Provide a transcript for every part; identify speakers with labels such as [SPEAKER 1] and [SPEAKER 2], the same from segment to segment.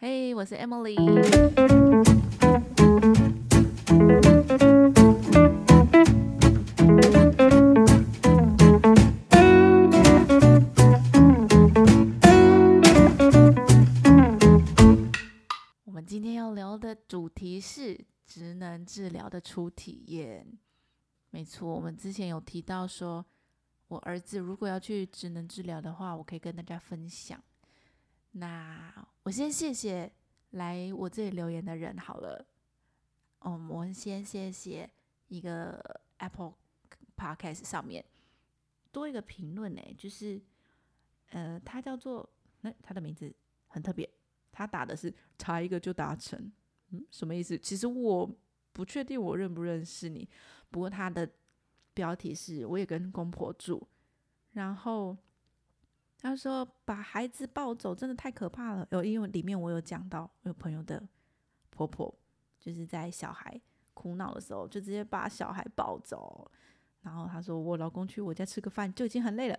[SPEAKER 1] 嘿，我是 Emily。我们今天要聊的主题是职能治疗的初体验。没错，我们之前有提到说，我儿子如果要去职能治疗的话，我可以跟大家分享。那我先谢谢来我这里留言的人好了。嗯，我先谢谢一个 Apple Podcast 上面多一个评论呢，就是呃，他叫做那他的名字很特别，他打的是差一个就达成，嗯，什么意思？其实我不确定我认不认识你，不过他的标题是我也跟公婆住，然后。他说：“把孩子抱走真的太可怕了。有因为里面我有讲到，有朋友的婆婆就是在小孩哭闹的时候，就直接把小孩抱走。然后他说：我老公去我家吃个饭就已经很累了，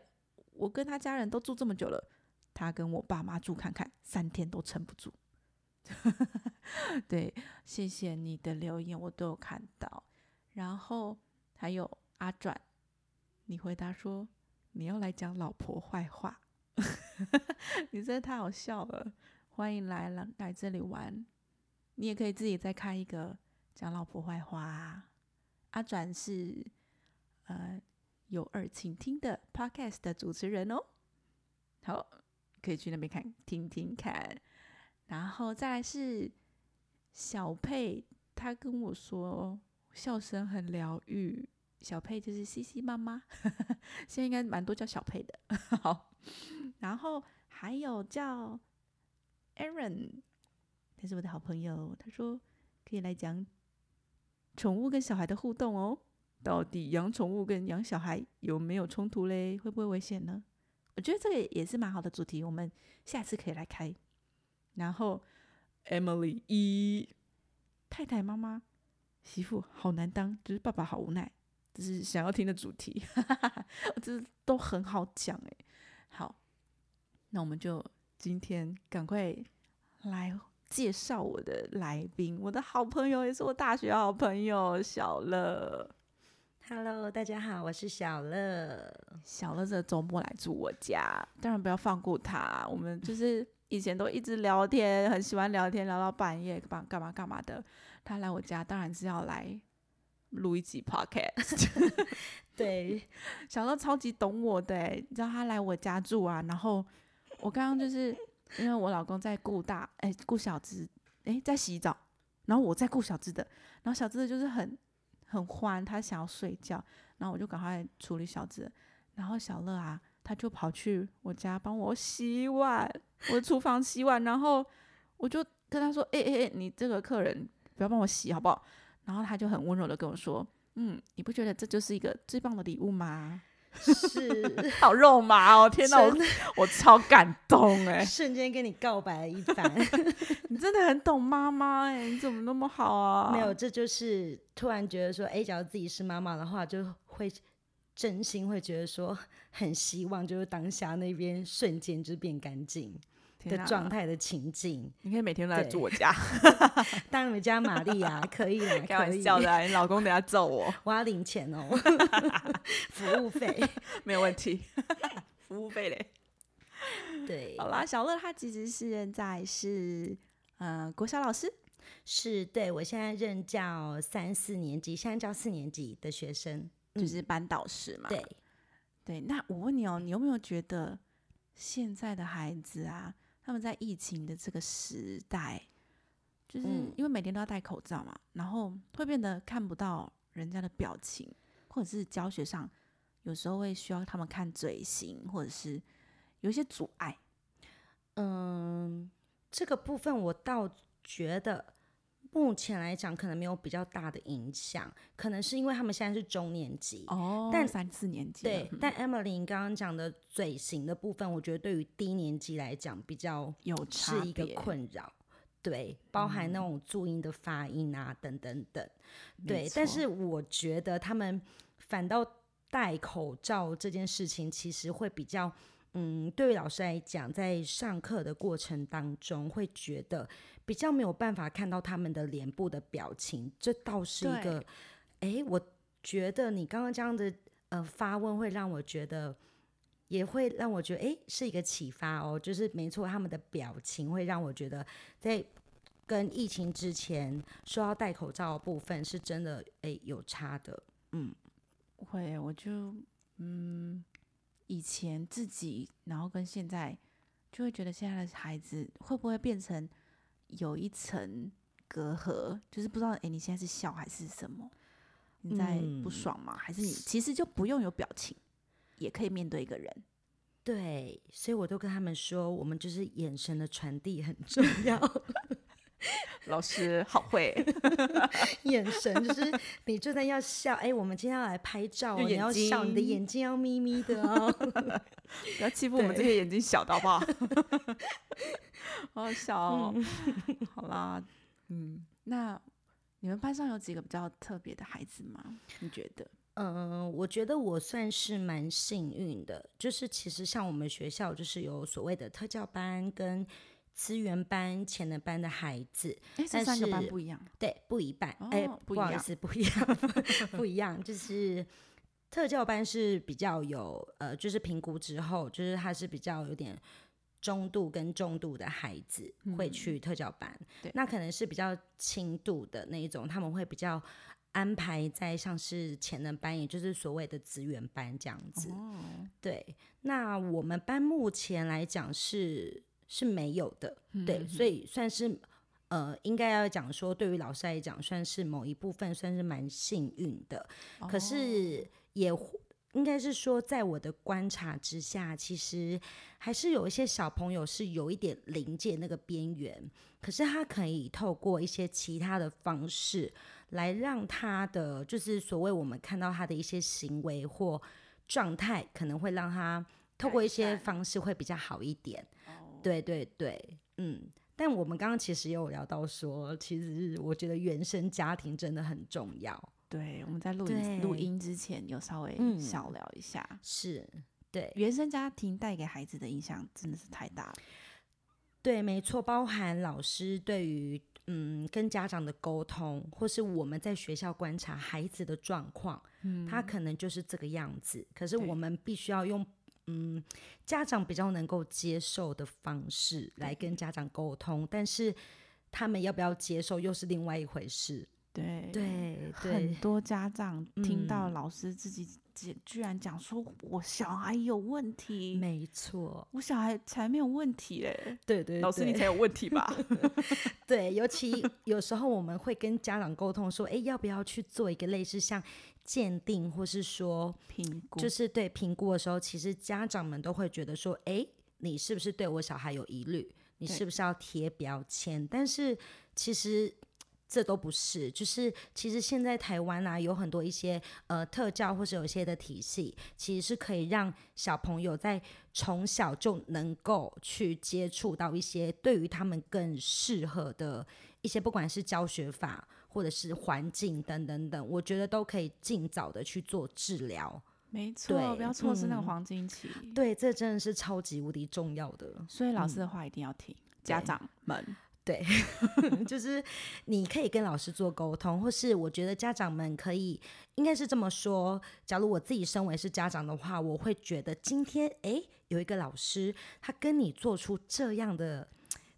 [SPEAKER 1] 我跟他家人都住这么久了，他跟我爸妈住看看，三天都撑不住。对，谢谢你的留言，我都有看到。然后还有阿转，你回答说你要来讲老婆坏话。” 你真的太好笑了！欢迎来来来这里玩，你也可以自己再开一个讲老婆坏话。阿转是呃有耳倾听的 podcast 的主持人哦，好，可以去那边看听听看。然后再来是小佩，他跟我说笑声很疗愈。小佩就是西西妈妈，现在应该蛮多叫小佩的。好。然后还有叫 Aaron，他是我的好朋友。他说可以来讲宠物跟小孩的互动哦。到底养宠物跟养小孩有没有冲突嘞？会不会危险呢？我觉得这个也是蛮好的主题，我们下次可以来开。然后 Emily 一太太妈妈媳妇好难当，就是爸爸好无奈，这是想要听的主题，哈哈哈这都很好讲哎。好，那我们就今天赶快来介绍我的来宾，我的好朋友也是我大学好朋友小乐。
[SPEAKER 2] Hello，大家好，我是小乐。
[SPEAKER 1] 小乐这周末来住我家，当然不要放过他。我们就是以前都一直聊天，很喜欢聊天，聊到半夜，干嘛干嘛干嘛的。他来我家，当然是要来。录一集 podcast，
[SPEAKER 2] 对，
[SPEAKER 1] 小乐超级懂我的，你知道他来我家住啊，然后我刚刚就是因为我老公在顾大，哎，顾小智，哎，在洗澡，然后我在顾小智的，然后小智的就是很很欢，他想要睡觉，然后我就赶快处理小智，然后小乐啊，他就跑去我家帮我洗碗，我厨房洗碗，然后我就跟他说，哎哎哎，你这个客人不要帮我洗好不好？然后他就很温柔的跟我说：“嗯，你不觉得这就是一个最棒的礼物吗？”
[SPEAKER 2] 是，
[SPEAKER 1] 好肉麻哦！天哪，我我超感动哎！
[SPEAKER 2] 瞬间跟你告白了一番
[SPEAKER 1] 你真的很懂妈妈哎！你怎么那么好啊？
[SPEAKER 2] 没有，这就是突然觉得说，哎，假如自己是妈妈的话，就会真心会觉得说，很希望就是当下那边瞬间就变干净。的状态的情境，
[SPEAKER 1] 你可以每天都来住我家，
[SPEAKER 2] 当你们家玛丽啊，可以
[SPEAKER 1] 开玩笑的，你老公等下揍我，
[SPEAKER 2] 我要领钱哦，服务费
[SPEAKER 1] 没有问题，服务费嘞，
[SPEAKER 2] 对，
[SPEAKER 1] 好啦，小乐他其实是现在是嗯国小老师，
[SPEAKER 2] 是对我现在任教三四年级，现在教四年级的学生，
[SPEAKER 1] 就是班导师嘛，
[SPEAKER 2] 对，
[SPEAKER 1] 对，那我问你哦，你有没有觉得现在的孩子啊？他们在疫情的这个时代，就是因为每天都要戴口罩嘛，然后会变得看不到人家的表情，或者是教学上有时候会需要他们看嘴型，或者是有一些阻碍。
[SPEAKER 2] 嗯，这个部分我倒觉得。目前来讲，可能没有比较大的影响，可能是因为他们现在是中年级
[SPEAKER 1] 哦，
[SPEAKER 2] 但
[SPEAKER 1] 三四年级
[SPEAKER 2] 对。但 Emily 刚刚讲的嘴型的部分，我觉得对于低年级来讲比较
[SPEAKER 1] 有
[SPEAKER 2] 是一个困扰，对，包含那种注音的发音啊等等等，对。但是我觉得他们反倒戴口罩这件事情，其实会比较嗯，对于老师来讲，在上课的过程当中，会觉得比较没有办法看到他们的脸部的表情，这倒是一个，哎，我觉得你刚刚这样的呃发问，会让我觉得，也会让我觉得，哎，是一个启发哦。就是没错，他们的表情会让我觉得，在跟疫情之前说要戴口罩的部分，是真的，哎，有差的。嗯，
[SPEAKER 1] 会，我就嗯。以前自己，然后跟现在，就会觉得现在的孩子会不会变成有一层隔阂？就是不知道，哎，你现在是笑还是什么？你在不爽吗？还是你其实就不用有表情，也可以面对一个人？
[SPEAKER 2] 对，所以我都跟他们说，我们就是眼神的传递很重要。
[SPEAKER 1] 老师好会，
[SPEAKER 2] 眼神就是你就在要笑，哎，我们今天要来拍照，你要笑，你的眼睛要眯眯的哦，
[SPEAKER 1] 不要欺负我们这些眼睛小的好不好？好好笑哦，好啦，嗯，那你们班上有几个比较特别的孩子吗？你觉得？
[SPEAKER 2] 嗯，我觉得我算是蛮幸运的，就是其实像我们学校就是有所谓的特教班跟。资源班、潜能班的孩子，
[SPEAKER 1] 但三个班不一样，
[SPEAKER 2] 对，不一半，哎，不好意思，不一样，不一样，就是特教班是比较有，呃，就是评估之后，就是他是比较有点中度跟重度的孩子会去特教班，那可能是比较轻度的那一种，他们会比较安排在像是潜能班，也就是所谓的资源班这样子。对，那我们班目前来讲是。是没有的，对，所以算是呃，应该要讲说，对于老师来讲，算是某一部分算是蛮幸运的。可是也应该是说，在我的观察之下，其实还是有一些小朋友是有一点临界那个边缘，可是他可以透过一些其他的方式来让他的，就是所谓我们看到他的一些行为或状态，可能会让他透过一些方式会比较好一点。对对对，嗯，但我们刚刚其实也有聊到说，其实我觉得原生家庭真的很重要。
[SPEAKER 1] 对，我们在录录音之前有稍微小聊一下，
[SPEAKER 2] 是对
[SPEAKER 1] 原生家庭带给孩子的影响真的是太大了。
[SPEAKER 2] 对，没错，包含老师对于嗯跟家长的沟通，或是我们在学校观察孩子的状况，嗯，他可能就是这个样子，可是我们必须要用。嗯，家长比较能够接受的方式来跟家长沟通，但是他们要不要接受又是另外一回事。
[SPEAKER 1] 对
[SPEAKER 2] 对对，
[SPEAKER 1] 很多家长听到老师自己居然讲说我小孩有问题，
[SPEAKER 2] 没错，
[SPEAKER 1] 我小孩才没有问题嘞。
[SPEAKER 2] 对对，
[SPEAKER 1] 老师你才有问题吧？
[SPEAKER 2] 对，尤其有时候我们会跟家长沟通说，哎，要不要去做一个类似像。鉴定或是说
[SPEAKER 1] 评估，
[SPEAKER 2] 就是对评估的时候，其实家长们都会觉得说：“哎，你是不是对我小孩有疑虑？你是不是要贴标签？”但是其实这都不是。就是其实现在台湾啊，有很多一些呃特教或者有一些的体系，其实是可以让小朋友在从小就能够去接触到一些对于他们更适合的一些，不管是教学法。或者是环境等等等，我觉得都可以尽早的去做治疗。
[SPEAKER 1] 没错，不要错失那个黄金期。
[SPEAKER 2] 对，这真的是超级无敌重要的。
[SPEAKER 1] 所以老师的话一定要听，家长们。
[SPEAKER 2] 对，就是你可以跟老师做沟通，或是我觉得家长们可以，应该是这么说。假如我自己身为是家长的话，我会觉得今天哎有一个老师，他跟你做出这样的。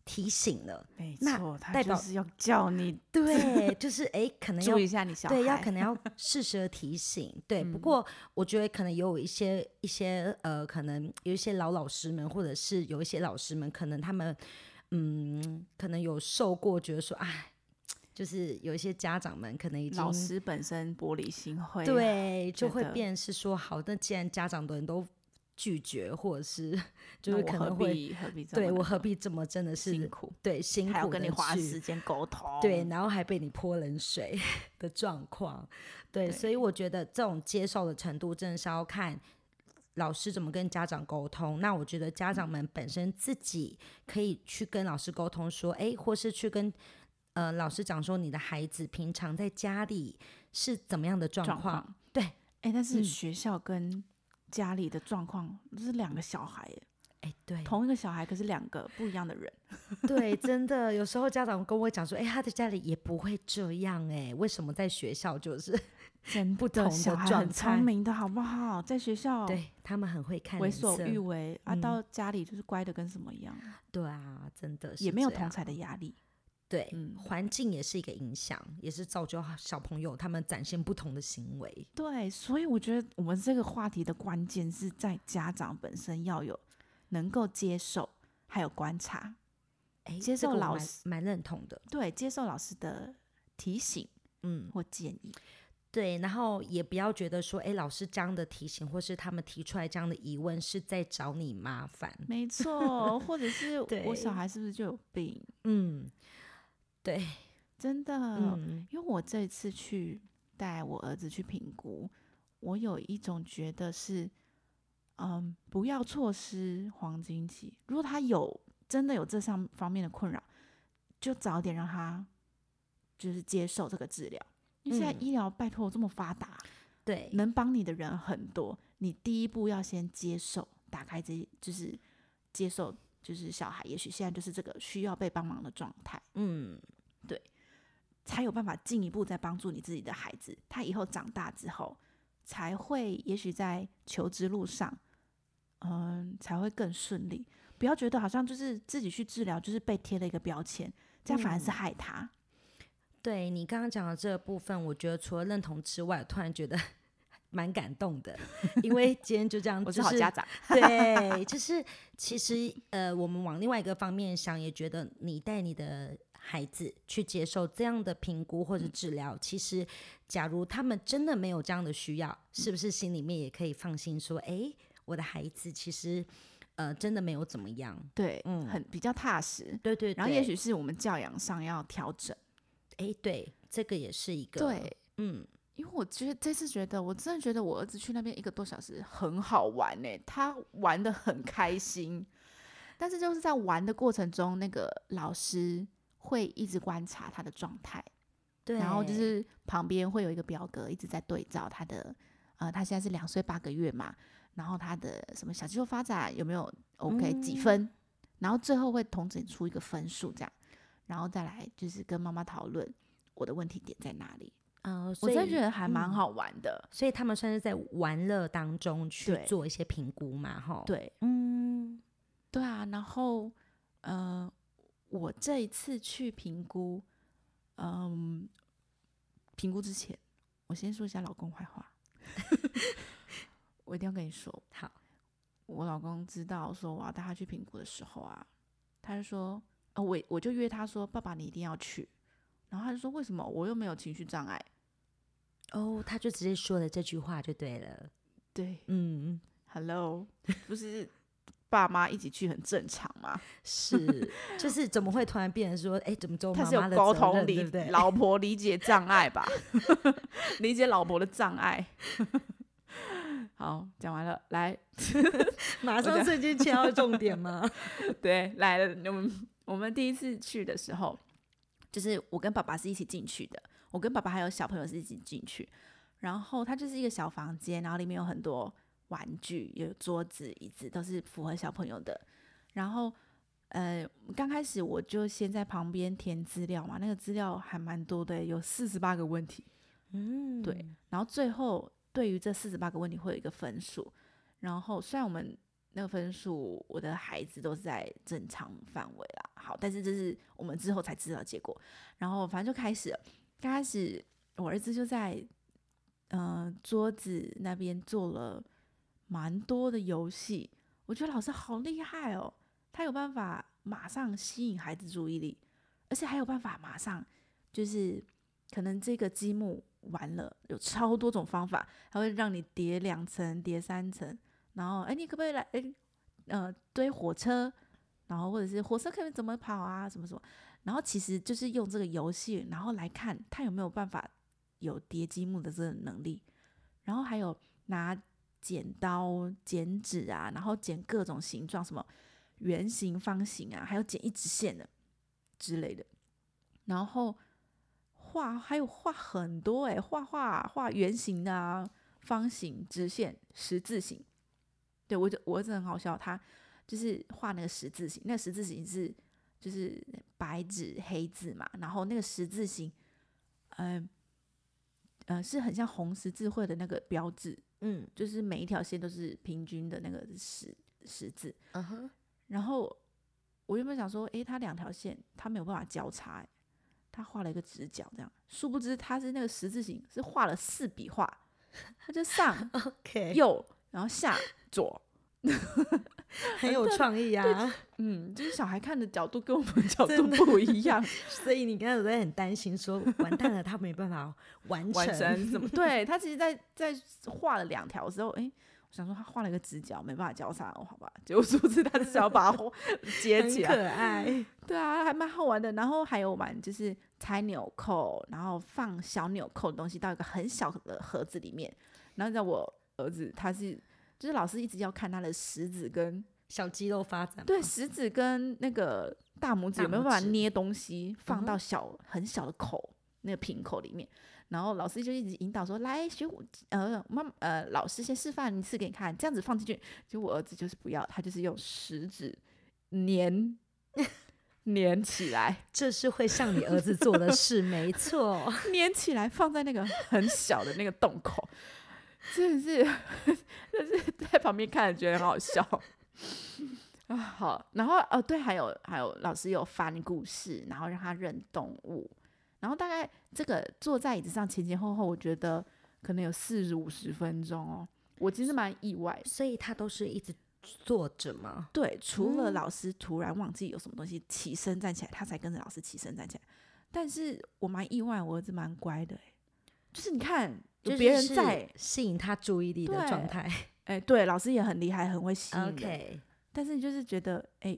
[SPEAKER 2] 提醒了，
[SPEAKER 1] 没错，他就是要叫你
[SPEAKER 2] 对，就是哎，可能
[SPEAKER 1] 注意一下你小
[SPEAKER 2] 孩，对，要可能要适时的提醒，对。不过我觉得可能有一些一些呃，可能有一些老老师们，或者是有一些老师们，可能他们嗯，可能有受过，觉得说，哎，就是有一些家长们可能已经
[SPEAKER 1] 老师本身玻璃心会
[SPEAKER 2] 对，就会变是说，好，那既然家长的人都。拒绝，或者是 就是可能会对我何必这么真的是
[SPEAKER 1] 辛苦，
[SPEAKER 2] 对辛苦，还
[SPEAKER 1] 要跟你花时间沟通，
[SPEAKER 2] 对，然后还被你泼冷水 的状况，对，所以我觉得这种接受的程度真的是要看老师怎么跟家长沟通。那我觉得家长们本身自己可以去跟老师沟通，说，哎，或是去跟呃老师讲说，你的孩子平常在家里是怎么样的状况？对，
[SPEAKER 1] 哎，但是学校跟家里的状况，这是两个小孩，
[SPEAKER 2] 哎，对，
[SPEAKER 1] 同一个小孩，可是两个不一样的人。
[SPEAKER 2] 对，真的，有时候家长跟我讲说，哎，他的家里也不会这样，哎，为什么在学校就是
[SPEAKER 1] 真
[SPEAKER 2] 不同
[SPEAKER 1] 的状态？很聪明的好不好？在学校，
[SPEAKER 2] 对他们很会看，
[SPEAKER 1] 为所欲为啊，到家里就是乖的跟什么一样。
[SPEAKER 2] 对啊，真的
[SPEAKER 1] 也没有同才的压力。
[SPEAKER 2] 对，环境也是一个影响，也是造就小朋友他们展现不同的行为。
[SPEAKER 1] 对，所以我觉得我们这个话题的关键是在家长本身要有能够接受，还有观察，
[SPEAKER 2] 哎，
[SPEAKER 1] 接受老师
[SPEAKER 2] 蛮认同的。
[SPEAKER 1] 对，接受老师的提醒，嗯，或建议。
[SPEAKER 2] 对，然后也不要觉得说，哎，老师这样的提醒，或是他们提出来这样的疑问，是在找你麻烦。
[SPEAKER 1] 没错，或者是 我小孩是不是就有病？
[SPEAKER 2] 嗯。对，
[SPEAKER 1] 真的，因为我这次去带我儿子去评估，我有一种觉得是，嗯，不要错失黄金期。如果他有真的有这上方面的困扰，就早点让他就是接受这个治疗。因为现在医疗拜托这么发达，
[SPEAKER 2] 对，
[SPEAKER 1] 能帮你的人很多。你第一步要先接受，打开这，就是接受。就是小孩，也许现在就是这个需要被帮忙的状态，
[SPEAKER 2] 嗯，
[SPEAKER 1] 对，才有办法进一步再帮助你自己的孩子，他以后长大之后才会，也许在求职路上，嗯，才会更顺利。不要觉得好像就是自己去治疗，就是被贴了一个标签，这样反而是害他。
[SPEAKER 2] 对你刚刚讲的这个部分，我觉得除了认同之外，突然觉得。蛮感动的，因为今天就这样，
[SPEAKER 1] 我是好家长。
[SPEAKER 2] 对，就是其实呃，我们往另外一个方面想，也觉得你带你的孩子去接受这样的评估或者治疗，其实假如他们真的没有这样的需要，是不是心里面也可以放心说，哎，我的孩子其实呃真的没有怎么样？
[SPEAKER 1] 对，嗯，很比较踏实。
[SPEAKER 2] 对对。
[SPEAKER 1] 然后也许是我们教养上要调整。
[SPEAKER 2] 哎，对，这个也是一个。
[SPEAKER 1] 对，嗯。因为我觉得这次觉得，我真的觉得我儿子去那边一个多小时很好玩呢，他玩的很开心。但是就是在玩的过程中，那个老师会一直观察他的状态，
[SPEAKER 2] 对，
[SPEAKER 1] 然后就是旁边会有一个表格一直在对照他的，呃，他现在是两岁八个月嘛，然后他的什么小肌肉发展有没有 OK 几分，然后最后会统整出一个分数这样，然后再来就是跟妈妈讨论我的问题点在哪里。
[SPEAKER 2] 呃，
[SPEAKER 1] 我真的觉得还蛮好玩的，
[SPEAKER 2] 所以他们算是在玩乐当中去做一些评估嘛，哈。
[SPEAKER 1] 对，
[SPEAKER 2] 嗯，
[SPEAKER 1] 对啊。然后，呃，我这一次去评估，嗯，评估之前，我先说一下老公坏话，我一定要跟你说。
[SPEAKER 2] 好，
[SPEAKER 1] 我老公知道说我要带他去评估的时候啊，他就说，呃，我我就约他说，爸爸你一定要去。然后他就说：“为什么我又没有情绪障碍？”
[SPEAKER 2] 哦，他就直接说了这句话就对了。
[SPEAKER 1] 对，
[SPEAKER 2] 嗯
[SPEAKER 1] ，Hello，不是爸妈一起去很正常嘛？
[SPEAKER 2] 是，就是怎么会突然变成说，哎，怎么做？
[SPEAKER 1] 他是有沟通理老婆理解障碍吧？理解老婆的障碍。好，讲完了，来，
[SPEAKER 2] 马上瞬间切到重点吗？
[SPEAKER 1] 对，来了，我们我们第一次去的时候。就是我跟爸爸是一起进去的，我跟爸爸还有小朋友是一起进去，然后它就是一个小房间，然后里面有很多玩具，有桌子、椅子，都是符合小朋友的。然后，呃，刚开始我就先在旁边填资料嘛，那个资料还蛮多的，有四十八个问题。
[SPEAKER 2] 嗯，
[SPEAKER 1] 对。然后最后对于这四十八个问题会有一个分数，然后虽然我们。那个分数，我的孩子都是在正常范围啦。好，但是这是我们之后才知道结果。然后反正就开始，刚开始我儿子就在嗯桌子那边做了蛮多的游戏。我觉得老师好厉害哦，他有办法马上吸引孩子注意力，而且还有办法马上就是可能这个积木完了，有超多种方法，他会让你叠两层、叠三层。然后，哎，你可不可以来？哎，呃，堆火车，然后或者是火车可以怎么跑啊？什么什么？然后其实就是用这个游戏，然后来看他有没有办法有叠积木的这个能力。然后还有拿剪刀剪纸啊，然后剪各种形状，什么圆形、方形啊，还有剪一直线的之类的。然后画还有画很多哎，画画画圆形的啊，方形、直线、十字形。对我就我儿子很好笑，他就是画那个十字形，那十字形是就是白纸黑字嘛，然后那个十字形，嗯、呃，是很像红十字会的那个标志，
[SPEAKER 2] 嗯。
[SPEAKER 1] 就是每一条线都是平均的那个十十字。
[SPEAKER 2] 嗯哼，
[SPEAKER 1] 然后我原本想说，诶，它两条线它没有办法交叉、诶他画了一个直角这样，殊不知他是那个十字形是画了四笔画，他就上
[SPEAKER 2] OK，
[SPEAKER 1] 右，然后下左，
[SPEAKER 2] 很有创意啊。
[SPEAKER 1] 嗯，就是小孩看的角度跟我们 角度不一样，
[SPEAKER 2] 所以你刚才有在很担心说，完蛋了，他没办法完成。
[SPEAKER 1] 什么？对他其实在，在画了两条的时候，诶，我想说他画了一个直角，没办法交叉，哦，好吧，结果殊不知他是想要把它接起来，
[SPEAKER 2] 可爱。
[SPEAKER 1] 对啊，还蛮好玩的。然后还有玩就是拆纽扣，然后放小纽扣的东西到一个很小的盒子里面。然后在我儿子他是，就是老师一直要看他的食指跟
[SPEAKER 2] 小肌肉发展，
[SPEAKER 1] 对食指跟那个大拇指有没有办法捏东西放到小、很小的口那个瓶口里面。然后老师就一直引导说：“来，学我呃妈呃，老师先示范一次给你看，这样子放进去。”结果我儿子就是不要，他就是用食指粘粘起来，
[SPEAKER 2] 这是会像你儿子做的事，没错。
[SPEAKER 1] 粘起来放在那个很小的那个洞口，真的是，真是在旁边看着觉得很好笑。啊，好，然后哦，对，还有还有，老师有翻故事，然后让他认动物，然后大概这个坐在椅子上前前后后，我觉得可能有四十五十分钟哦，我其实蛮意外。
[SPEAKER 2] 所以他都是一直坐着吗？
[SPEAKER 1] 对，除了
[SPEAKER 2] 嗯
[SPEAKER 1] 老师突然忘记有什么东西起身站起来，他才跟着老师起身站起来。但是我蛮意外，我儿子蛮乖的、欸，就是你看有
[SPEAKER 2] 就是
[SPEAKER 1] 别人在，
[SPEAKER 2] 吸引他注意力的状态。
[SPEAKER 1] 哎、对，老师也很厉害，很会吸引但是你就是觉得，哎、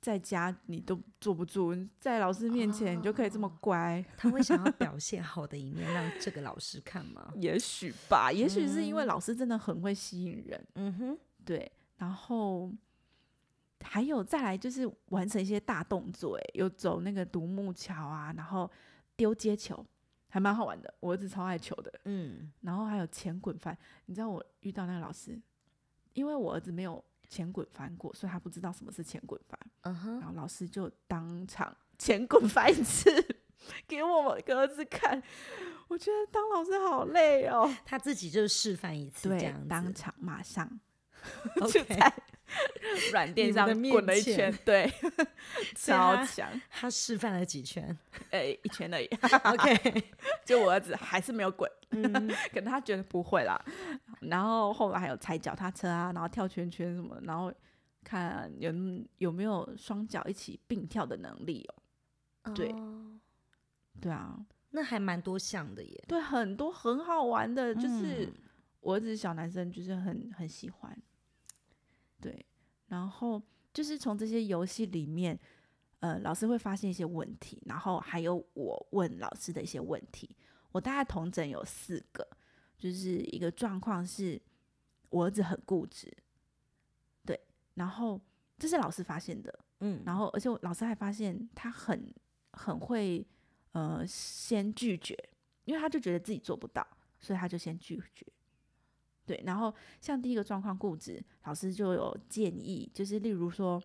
[SPEAKER 1] 在家你都坐不住，在老师面前你就可以这么
[SPEAKER 2] 哦
[SPEAKER 1] 乖，
[SPEAKER 2] 他会想要表 现好的一面让这个老师看吗？
[SPEAKER 1] 也许吧，也许是因为
[SPEAKER 2] 嗯
[SPEAKER 1] 老师真的很会吸引人。
[SPEAKER 2] 嗯哼，
[SPEAKER 1] 对，然后还有再来就是完成一些大动作，哎，有走那个独木桥啊，然后丢接球，还蛮好玩的。我儿子超爱球的，
[SPEAKER 2] 嗯，
[SPEAKER 1] 然后还有前滚翻。你知道我遇到那个老师，因为我儿子没有前滚翻过，所以他不知道什么是前滚翻，
[SPEAKER 2] 嗯哼，
[SPEAKER 1] 然后老师就当场前滚翻一次给我们儿子看。我觉得当老师好累哦。
[SPEAKER 2] 他自己就示范一次这
[SPEAKER 1] 对
[SPEAKER 2] 样，
[SPEAKER 1] 当场马上 就在 软垫上滚了一圈，对，超强，
[SPEAKER 2] 他示范了几圈
[SPEAKER 1] 哎、一圈而已。
[SPEAKER 2] ？OK，
[SPEAKER 1] 就我儿子还是没有滚，
[SPEAKER 2] 嗯，
[SPEAKER 1] 可能他觉得不会啦。然后后来还有踩脚踏车啊，然后跳圈圈什么，然后看有有没有双脚一起并跳的能力哦。对
[SPEAKER 2] 哦
[SPEAKER 1] 对啊，
[SPEAKER 2] 那还蛮多项的耶。
[SPEAKER 1] 对，很多很好玩的，就是
[SPEAKER 2] 嗯
[SPEAKER 1] 我儿子小男生就是很很喜欢，对，然后就是从这些游戏里面，呃，老师会发现一些问题，然后还有我问老师的一些问题，我大概同整有四个，就是一个状况是我儿子很固执，对，然后这是老师发现的，
[SPEAKER 2] 嗯，
[SPEAKER 1] 然后而且老师还发现他很很会呃先拒绝，因为他就觉得自己做不到，所以他就先拒绝。对，然后像第一个状况固执，老师就有建议，就是例如说，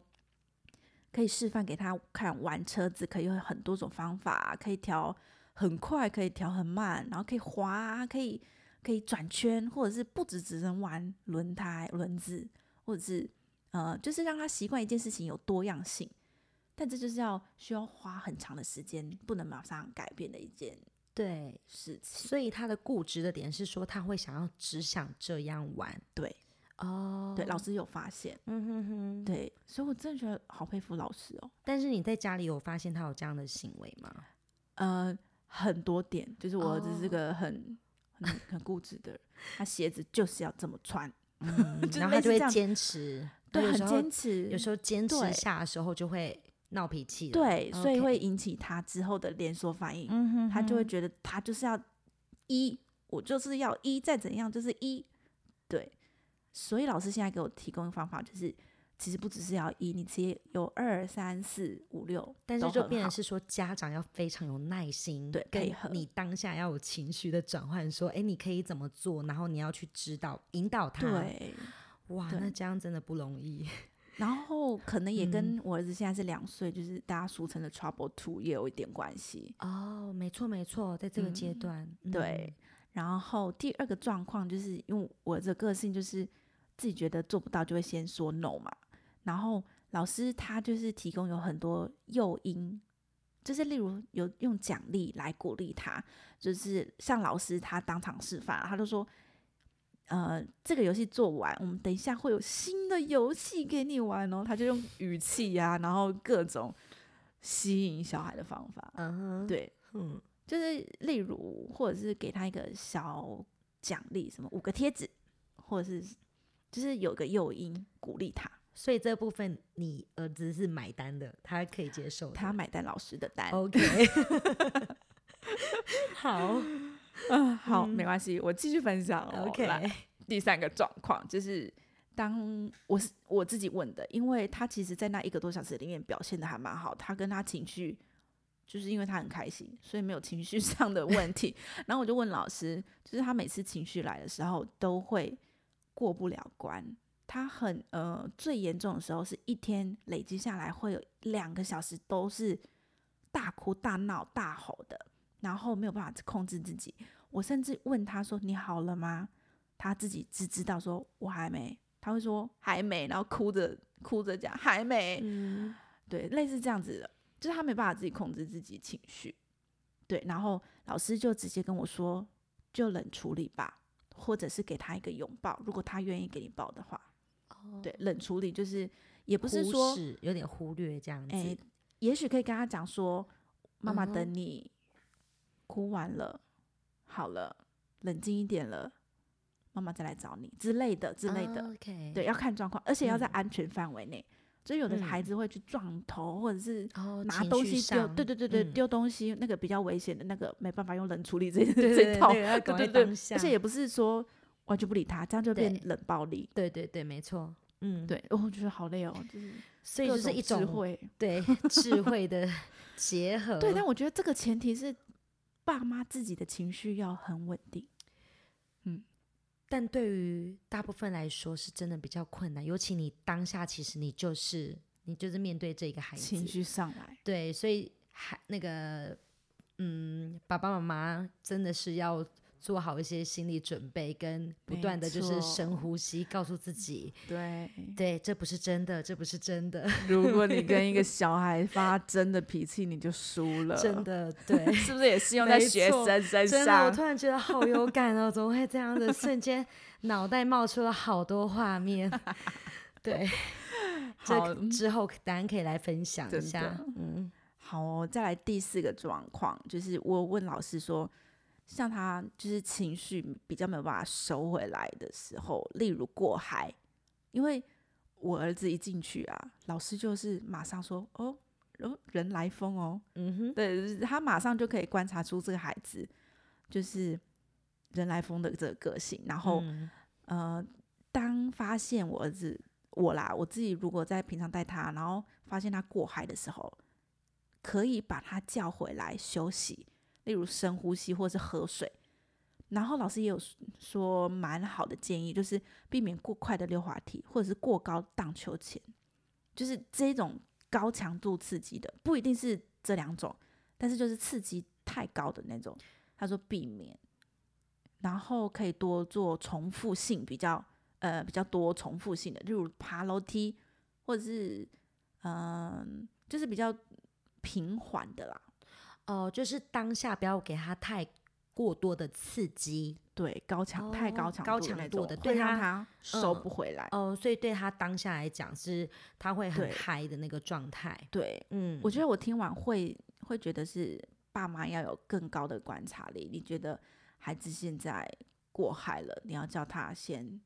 [SPEAKER 1] 可以示范给他看玩车子可以有很多种方法，可以调很快，可以调很慢，然后可以滑，可以可以转圈，或者是不止只能玩轮胎、轮子，或者是呃，就是让他习惯一件事情有多样性。但这就是要需要花很长的时间，不能马上改变的一件
[SPEAKER 2] 对，
[SPEAKER 1] 事情。
[SPEAKER 2] 所以他的固执的点是说他会想要只想这样玩。
[SPEAKER 1] 对
[SPEAKER 2] 哦，
[SPEAKER 1] 对，老师有发现，
[SPEAKER 2] 嗯哼哼，。
[SPEAKER 1] 对，所以我真的觉得好佩服老师哦。
[SPEAKER 2] 但是你在家里有发现他有这样的行为吗？
[SPEAKER 1] 呃，很多点，就是我儿子是
[SPEAKER 2] 哦
[SPEAKER 1] 个很、很很固执的人，他鞋子就是要这么穿，
[SPEAKER 2] 嗯然后他就会坚持，
[SPEAKER 1] 对，很坚持，
[SPEAKER 2] 有时候坚持
[SPEAKER 1] 对
[SPEAKER 2] 下的时候就会闹脾气了。
[SPEAKER 1] 对，所以会引起他之后的连锁反应，
[SPEAKER 2] 嗯哼
[SPEAKER 1] 他就会觉得他就是要一，我就是要一，再怎样就是一，对。所以老师现在给我提供的方法就是，其实不只是要一，你直接有二、三、四、五、六，
[SPEAKER 2] 但是就变成是说，家长要非常有耐心，
[SPEAKER 1] 对配合
[SPEAKER 2] 你当下要有情绪的转换，说，哎，你可以怎么做，然后你要去指导、引导他。，
[SPEAKER 1] 对
[SPEAKER 2] 哇，那这样真的不容易。
[SPEAKER 1] 然后可能也跟我儿子现在是两岁，就是大家俗称的 trouble two 也有一点关系。
[SPEAKER 2] 哦，没错没错，在这个阶段，
[SPEAKER 1] 对。然后第二个状况就是因为我的个性就是自己觉得做不到就会先说 no 嘛。然后老师他就是提供有很多诱因，就是例如有用奖励来鼓励他，就是像老师他当场示范，他就说。呃，这个游戏做完，我们等一下会有新的游戏给你玩哦。他就用语气呀，然后各种吸引小孩的方法。嗯哼，对，嗯，就是例如，或者是给他一个小奖励，什么五个贴纸，或者是就是有个诱因鼓励他。
[SPEAKER 2] 所以这部分你儿子是买单的，他可以接受，
[SPEAKER 1] 他买单老师的单。
[SPEAKER 2] OK，好。
[SPEAKER 1] 嗯，好，没关系，我继续分享。OK，第三个状况就是当我是我自己问的，因为他其实，在那一个多小时里面表现的还蛮好，他跟他情绪，就是因为他很开心，所以没有情绪 上的问题。然后我就问老师，就是他每次情绪来的时候都会过不了关。他很呃，最严重的时候是一天累积下来会有两个小时都是大哭大闹大吼的。然后没有办法控制自己，我甚至问他说：“你好了吗？”他自己只知道说：“我还没。”他会说：“还没。”然后哭着哭着讲：“还没。”嗯，对，类似这样子的，就是他没办法自己控制自己情绪。对，然后老师就直接跟我说：“就冷处理吧，或者是给他一个拥抱，如果他愿意给你抱的话。”哦，对，冷处理就是也不是说
[SPEAKER 2] 有点忽略这样子，
[SPEAKER 1] 哎，也许可以跟他讲说：“妈妈等你。”哭完了，好了，冷静一点了，妈妈再来找你之类的之类的。
[SPEAKER 2] OK，
[SPEAKER 1] 对，要看状况，而且要在安全范围内。所以有的孩子会去撞头，或者是拿东西丢，对对对对，丢东西那个比较危险的那个，没办法用冷处理这这套。对对对，而且也不是说完全不理他，这样就变冷暴力。
[SPEAKER 2] 对对对，没错。嗯，
[SPEAKER 1] 对，我觉得好累哦，就是
[SPEAKER 2] 所以就是一种
[SPEAKER 1] 智慧，
[SPEAKER 2] 对 智慧的结合。
[SPEAKER 1] 对，但我觉得这个前提是。爸妈自己的情绪要很稳定，
[SPEAKER 2] 嗯，但对于大部分来说是真的比较困难，尤其你当下其实你就是你就是面对这个孩子。
[SPEAKER 1] 情绪上来，
[SPEAKER 2] 对，所以还那个嗯，爸爸妈妈真的是要。做好一些心理准备，跟不断的就是深呼吸，告诉自己，
[SPEAKER 1] 对
[SPEAKER 2] 对，这不是真的，这不是真的。
[SPEAKER 1] 如果你跟一个小孩发真的脾气，你就输了，
[SPEAKER 2] 真的，对，
[SPEAKER 1] 是不是也适用在学生身上？
[SPEAKER 2] 我突然觉得好有感哦，怎么会这样子？瞬间脑袋冒出了好多画面。对，这之后当然可以来分享一下。嗯，
[SPEAKER 1] 好，再来第四个状况，就是我问老师说。像他就是情绪比较没有办法收回来的时候，例如过海，因为我儿子一进去啊，老师就是马上说：“哦，人来疯哦。”嗯哼，对他马上就可以观察出这个孩子就是人来疯的这个个性。然后，呃，当发现我儿子我啦，我自己如果在平常带他，然后发现他过海的时候，可以把他叫回来休息。例如深呼吸或是喝水，然后老师也有说蛮好的建议，就是避免过快的溜滑梯或者是过高荡秋千，就是这种高强度刺激的，不一定是这两种，但是就是刺激太高的那种，他说避免，然后可以多做重复性比较呃比较多重复性的，例如爬楼梯或者是嗯就是比较平缓的啦。
[SPEAKER 2] 哦，就是当下不要给他太过多的刺激，
[SPEAKER 1] 对，高强太高强
[SPEAKER 2] 高强
[SPEAKER 1] 度
[SPEAKER 2] 的，对
[SPEAKER 1] 他收不回来。
[SPEAKER 2] 哦，所以对他当下来讲是他会很嗨的那个状态。
[SPEAKER 1] 对，嗯，我觉得我听完会会觉得是爸妈要有更高的观察力。你觉得孩子现在过嗨了，你要叫他先。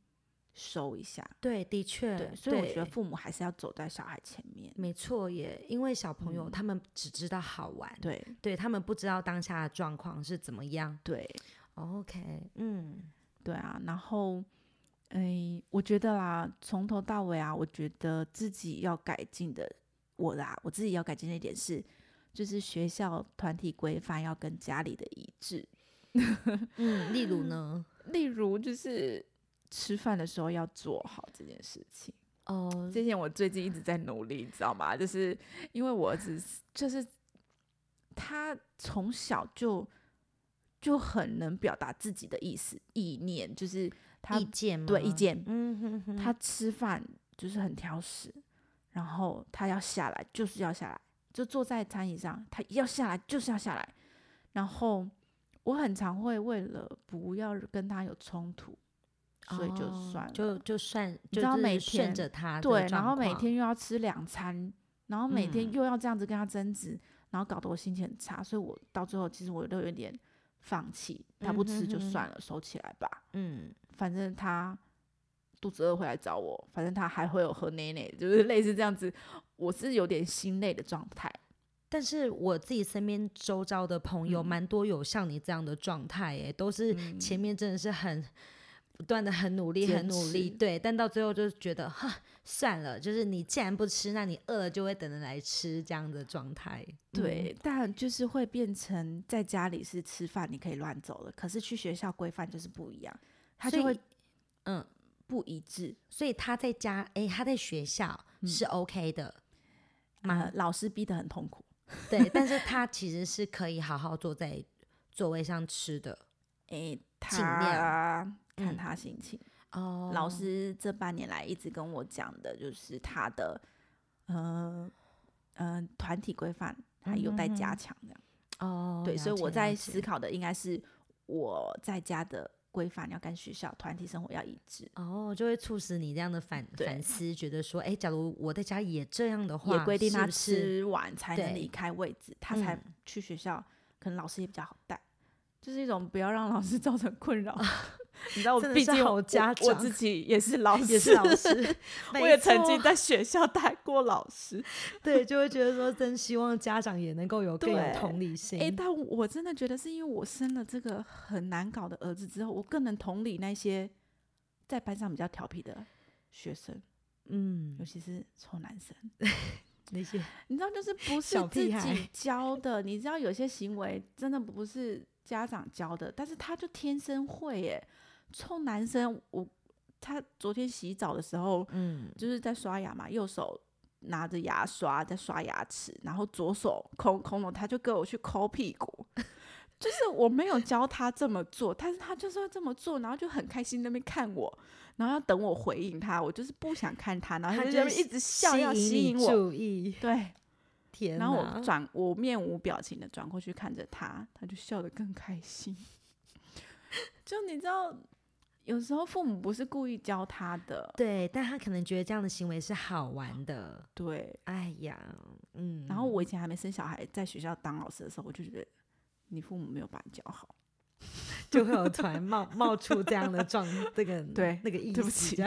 [SPEAKER 1] 收一下，
[SPEAKER 2] 对，的确，
[SPEAKER 1] 对，所以我觉得父母还是要走在小孩前面，
[SPEAKER 2] 没错，也因为小朋友他们只知道好玩，
[SPEAKER 1] 对，
[SPEAKER 2] 对他们不知道当下的状况是怎么样，
[SPEAKER 1] 对
[SPEAKER 2] ，OK，嗯，
[SPEAKER 1] 对啊，然后，哎，我觉得啦，从头到尾啊，我觉得自己要改进的，我啦，我自己要改进的一点是，就是学校团体规范要跟家里的一致，
[SPEAKER 2] 嗯，例如呢，
[SPEAKER 1] 例如就是。吃饭的时候要做好这件事情。
[SPEAKER 2] 哦，
[SPEAKER 1] 这件我最近一直在努力，你知道吗？就是因为我儿子就是他从小就就很能表达自己的意思意念，就是他
[SPEAKER 2] 意见？
[SPEAKER 1] 对意见，
[SPEAKER 2] 嗯哼哼，
[SPEAKER 1] 他吃饭就是很挑食，然后他要下来就是要下来，就坐在餐椅上，他要下来就是要下来，然后我很常会为了不要跟他有冲突，所以就
[SPEAKER 2] 哦
[SPEAKER 1] 算了，
[SPEAKER 2] 就就算，
[SPEAKER 1] 知道
[SPEAKER 2] 就是
[SPEAKER 1] 每天
[SPEAKER 2] 顺着他
[SPEAKER 1] 对，然后每天又要吃两餐，然后每天
[SPEAKER 2] 嗯。
[SPEAKER 1] 又要这样子跟他争执，然后搞得我心情很差，所以我到最后其实我都有点放弃，他不吃就
[SPEAKER 2] 嗯哼哼
[SPEAKER 1] 算了，收起来吧，
[SPEAKER 2] 嗯，
[SPEAKER 1] 反正他肚子饿会来找我，反正他还会有喝奶奶，就是类似这样子，我是有点心累的状态。
[SPEAKER 2] 但是我自己身边周遭的朋友
[SPEAKER 1] 嗯。
[SPEAKER 2] 蛮多有像你这样的状态，哎，都是
[SPEAKER 1] 嗯。
[SPEAKER 2] 前面真的是很不断的很努力，很努力，对，但到最后就觉得哈算了，就是你既然不吃，那你饿了就会等着来吃这样的状态。嗯
[SPEAKER 1] 对，但就是会变成在家里是吃饭你可以乱走了，可是去学校规范就是不一样，他就会
[SPEAKER 2] 嗯，
[SPEAKER 1] 不一致。
[SPEAKER 2] 所以他在家，哎，他在学校
[SPEAKER 1] 嗯
[SPEAKER 2] 是 OK 的，
[SPEAKER 1] 呃，老师逼得很痛苦。
[SPEAKER 2] 对，但是他其实是可以好好坐在座位上吃的。
[SPEAKER 1] 诶，
[SPEAKER 2] 尽量
[SPEAKER 1] 他看
[SPEAKER 2] 嗯
[SPEAKER 1] 他心情。
[SPEAKER 2] 哦
[SPEAKER 1] 老师这半年来一直跟我讲的，就是他的，呃，嗯、团体规范还有待加强这样。
[SPEAKER 2] 哦，
[SPEAKER 1] 对，所以我在思考的应该是我在家的规范要跟学校团体生活要一致，
[SPEAKER 2] 哦，就会促使你这样的反反思，觉得说，哎，假如我在家也这样的话，
[SPEAKER 1] 也规定他吃完才能离开位置，他才
[SPEAKER 2] 嗯
[SPEAKER 1] 去学校，可能老师也比较好带。就是一种不要让老师造成困扰，你知道我毕竟我
[SPEAKER 2] 家长
[SPEAKER 1] 我自己也是老师，
[SPEAKER 2] 也是老师，
[SPEAKER 1] 我也曾经在学校带过老师。
[SPEAKER 2] 对，就会觉得说，真希望家长也能够有更有同理心。
[SPEAKER 1] 哎、但我真的觉得是因为我生了这个很难搞的儿子之后，我更能同理那些在班上比较调皮的学生，
[SPEAKER 2] 嗯
[SPEAKER 1] 尤，其是臭男生。
[SPEAKER 2] 那些
[SPEAKER 1] 你知道，就是不是自己教的，你知道有些行为真的不是家长教的，但是他就天生会耶。臭男生，我他昨天洗澡的时候，
[SPEAKER 2] 嗯，
[SPEAKER 1] 就是在刷牙嘛，右手拿着牙刷在刷牙齿，然后左手空空的，他就跟我去抠屁股。就是我没有教他这么做，但是他就是会这么做，然后就很开心那边看我，然后要等我回应他，我就是不想看他，然后
[SPEAKER 2] 他
[SPEAKER 1] 他就一直笑要吸引我，
[SPEAKER 2] 注意，
[SPEAKER 1] 对，
[SPEAKER 2] 天
[SPEAKER 1] 然后我转我面无表情的转过去看着他，他就笑得更开心。就你知道，有时候父母不是故意教他的，
[SPEAKER 2] 对，但他可能觉得这样的行为是好玩的。
[SPEAKER 1] 对。
[SPEAKER 2] 哎呀，嗯，
[SPEAKER 1] 然后我以前还没生小孩，在学校当老师的时候，我就觉得你父母没有把你教好。
[SPEAKER 2] 就会有突然冒冒出这样的状，这个
[SPEAKER 1] 对
[SPEAKER 2] 那个意思，
[SPEAKER 1] 对不起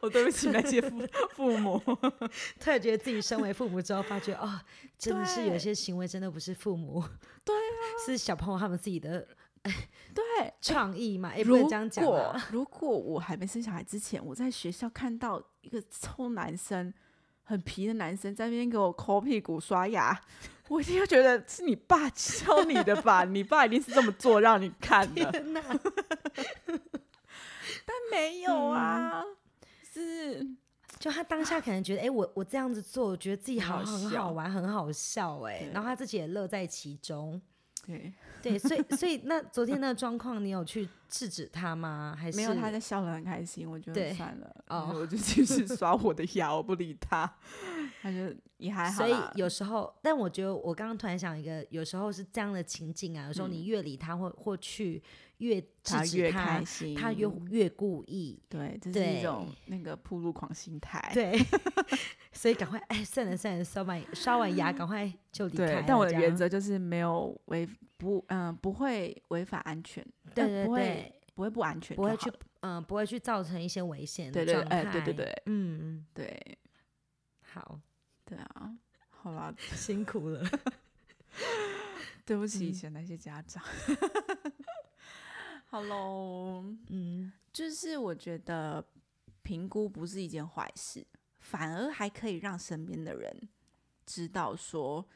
[SPEAKER 1] 我对不起那些父父母。
[SPEAKER 2] 突然觉得自己身为父母之后，发觉哦，真的是有些行为真的不是父母，
[SPEAKER 1] 对
[SPEAKER 2] 啊，是小朋友他们自己的
[SPEAKER 1] 对，
[SPEAKER 2] 创意嘛，也不
[SPEAKER 1] 如
[SPEAKER 2] 能这样讲
[SPEAKER 1] 果
[SPEAKER 2] 啊。
[SPEAKER 1] 如果我还没生小孩之前，我在学校看到一个臭男生，很皮的男生在那边给我抠屁股、刷牙，我一定会觉得是你爸 教你的吧？你爸一定是这么做让你看的，但没有啊，是
[SPEAKER 2] 就他当下可能觉得，哎、我我这样子做，我觉得自己好
[SPEAKER 1] 很好笑
[SPEAKER 2] 很好玩，很好笑、哎，然后他自己也乐在其中。
[SPEAKER 1] 对，
[SPEAKER 2] 对，所以 所以那昨天那个状况，你有去制止他吗？还是
[SPEAKER 1] 没有他在笑得很开心，我觉
[SPEAKER 2] 得
[SPEAKER 1] 算了，
[SPEAKER 2] 哦
[SPEAKER 1] 我就继续刷我的牙，我不理他，他就也还好
[SPEAKER 2] 所以有时候，但我觉得我刚刚突然想一个，有时候是这样的情境啊，有时候
[SPEAKER 1] 嗯
[SPEAKER 2] 你越理他或或去越制
[SPEAKER 1] 他越
[SPEAKER 2] 止他
[SPEAKER 1] 开，心，
[SPEAKER 2] 他越越故意，
[SPEAKER 1] 对，这是一种那个铺路狂心态。
[SPEAKER 2] 对，所以赶快哎，算了算了，刷完刷完牙，赶快就离开
[SPEAKER 1] 但我的，原则就是没有违不嗯、不会违法安全，但
[SPEAKER 2] 对对对
[SPEAKER 1] 不会，不会不安全
[SPEAKER 2] 不会去嗯，不会去造成一些危险的
[SPEAKER 1] 对对
[SPEAKER 2] 状态。
[SPEAKER 1] 哎对对对。
[SPEAKER 2] 嗯，
[SPEAKER 1] 对。
[SPEAKER 2] 好，
[SPEAKER 1] 对啊，好啦，
[SPEAKER 2] 辛苦了。
[SPEAKER 1] 对不起以
[SPEAKER 2] 嗯。
[SPEAKER 1] 前那些家长。好喽，
[SPEAKER 2] 嗯
[SPEAKER 1] 就是我觉得评估不是一件坏事，反而还可以让身边的人知道说，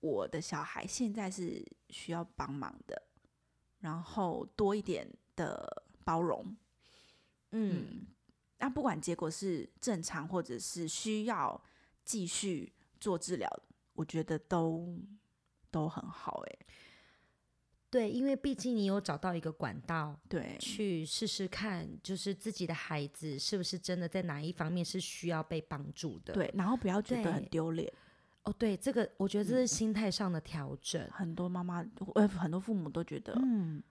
[SPEAKER 1] 我的小孩现在是需要帮忙的，然后多一点的包容。嗯，那不管结果是正常或者是需要继续做治疗，我觉得都都很好哎。
[SPEAKER 2] 对，因为毕竟你有找到一个管道，
[SPEAKER 1] 对，
[SPEAKER 2] 去试试看，就是自己的孩子是不是真的在哪一方面是需要被帮助的。
[SPEAKER 1] 对，然后不要觉得很丢脸。
[SPEAKER 2] 哦，对，这个我觉得这是心态上的调整。
[SPEAKER 1] 很多妈妈呃，很多父母都觉得，嗯，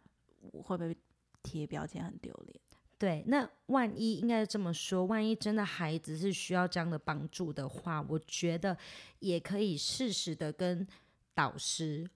[SPEAKER 1] 会不会贴标签很丢脸？
[SPEAKER 2] 对，那万一应该这么说，万一真的孩子是需要这样的帮助的话，我觉得也可以适时的跟导师。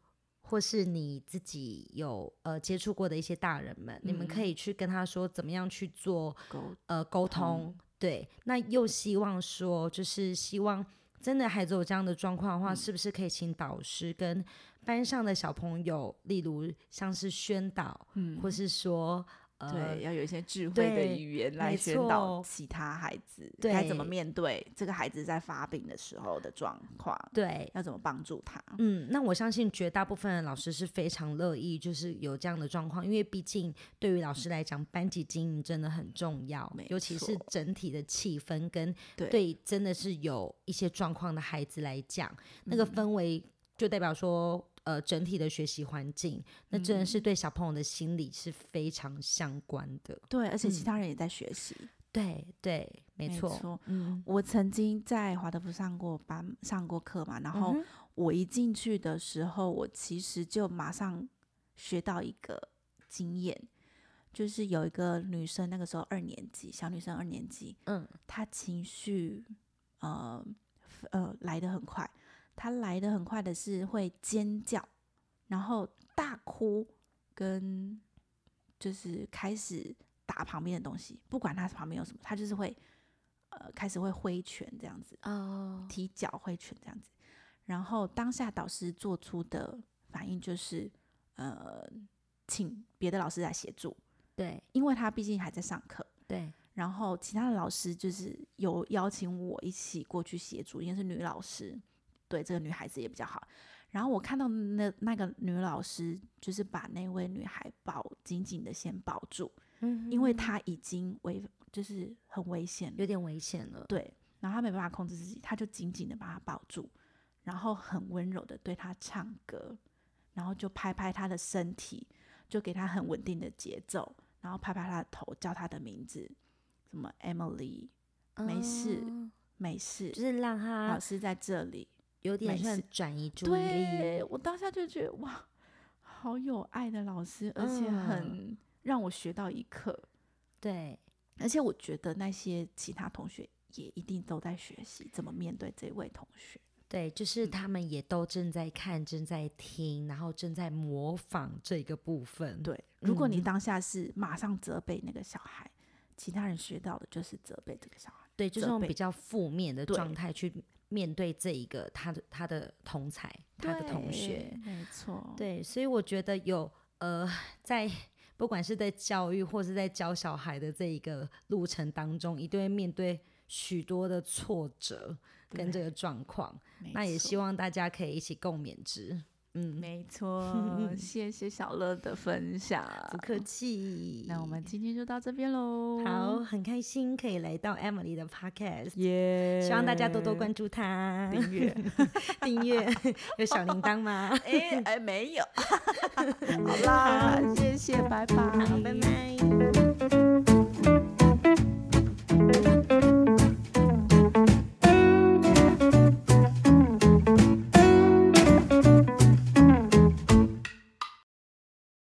[SPEAKER 2] 或是你自己有呃接触过的一些大人们，你们可以去跟他说怎么样去做沟呃沟通，对，那又希望说就是希望真的孩子有这样的状况的话，是不是可以请导师跟班上的小朋友，例如像是宣导，嗯，或是说。
[SPEAKER 1] 对，要有一些智慧的语言来宣导其他孩子该怎么面对这个孩子在发病的时候的状况。
[SPEAKER 2] 对，
[SPEAKER 1] 要怎么帮助他？
[SPEAKER 2] 嗯，那我相信绝大部分的老师是非常乐意，就是有这样的状况，因为毕竟对于老师来讲，班级经营真的很重要，尤其是整体的气氛跟对真的是有一些状况的孩子来讲，那个氛围就代表说。呃，整体的学习环境，那真的是对小朋友的心理是非常相关的。
[SPEAKER 1] 对，而且其他人也在学习。
[SPEAKER 2] 对对，没错。
[SPEAKER 1] 嗯，我曾经在华德福上过班、上过课嘛，然后我一进去的时候，我其实就马上学到一个经验，就是有一个女生，那个时候二年级，小女生二年级，嗯，她情绪呃呃来的很快。他来的很快的是会尖叫，然后大哭，跟就是开始打旁边的东西，不管他旁边有什么，他就是会呃开始会挥拳这样子，哦，踢脚挥拳这样子，然后当下导师做出的反应就是呃请别的老师来协助，
[SPEAKER 2] 对，
[SPEAKER 1] 因为他毕竟还在上课，
[SPEAKER 2] 对，
[SPEAKER 1] 然后其他的老师就是有邀请我一起过去协助，因为是女老师。对这个女孩子也比较好，然后我看到那那个女老师就是把那位女孩抱紧紧的先抱住，嗯，因为她已经危就是很危险，
[SPEAKER 2] 有点危险了，
[SPEAKER 1] 对，然后她没办法控制自己，她就紧紧的把她抱住，然后很温柔的对她唱歌，然后就拍拍她的身体，就给她很稳定的节奏，然后拍拍她的头，叫她的名字，什么 Emily，没事没事，
[SPEAKER 2] 就是让她
[SPEAKER 1] 老师在这里。
[SPEAKER 2] 有点算转移注意力，
[SPEAKER 1] 我当下就觉得哇，好有爱的老师，而且很让我学到一课。
[SPEAKER 2] 对，
[SPEAKER 1] 而且我觉得那些其他同学也一定都在学习怎么面对这位同学。
[SPEAKER 2] 对，就是他们也都正在看、正在听，然后正在模仿这个部分。
[SPEAKER 1] 对，如果你当下是马上责备那个小孩，其他人学到的就是责备这个小孩。
[SPEAKER 2] 对，就是用比较负面的状态去。面对这一个他的他的同才他的同学，
[SPEAKER 1] 没错，
[SPEAKER 2] 对，所以我觉得有呃，在不管是在教育或是在教小孩的这一个路程当中，一定会面对许多的挫折跟这个状况，那也希望大家可以一起共勉之。
[SPEAKER 1] 嗯，没错，谢谢小乐的分享，
[SPEAKER 2] 不客气。
[SPEAKER 1] 那我们今天就到这边喽。
[SPEAKER 2] 好，很开心可以来到 Emily 的 Podcast，
[SPEAKER 1] 耶！
[SPEAKER 2] 希望大家多多关注他，
[SPEAKER 1] 订阅
[SPEAKER 2] 订阅，有小铃铛吗？
[SPEAKER 1] 哎哎，没有。好啦，谢谢，拜拜，
[SPEAKER 2] 拜拜。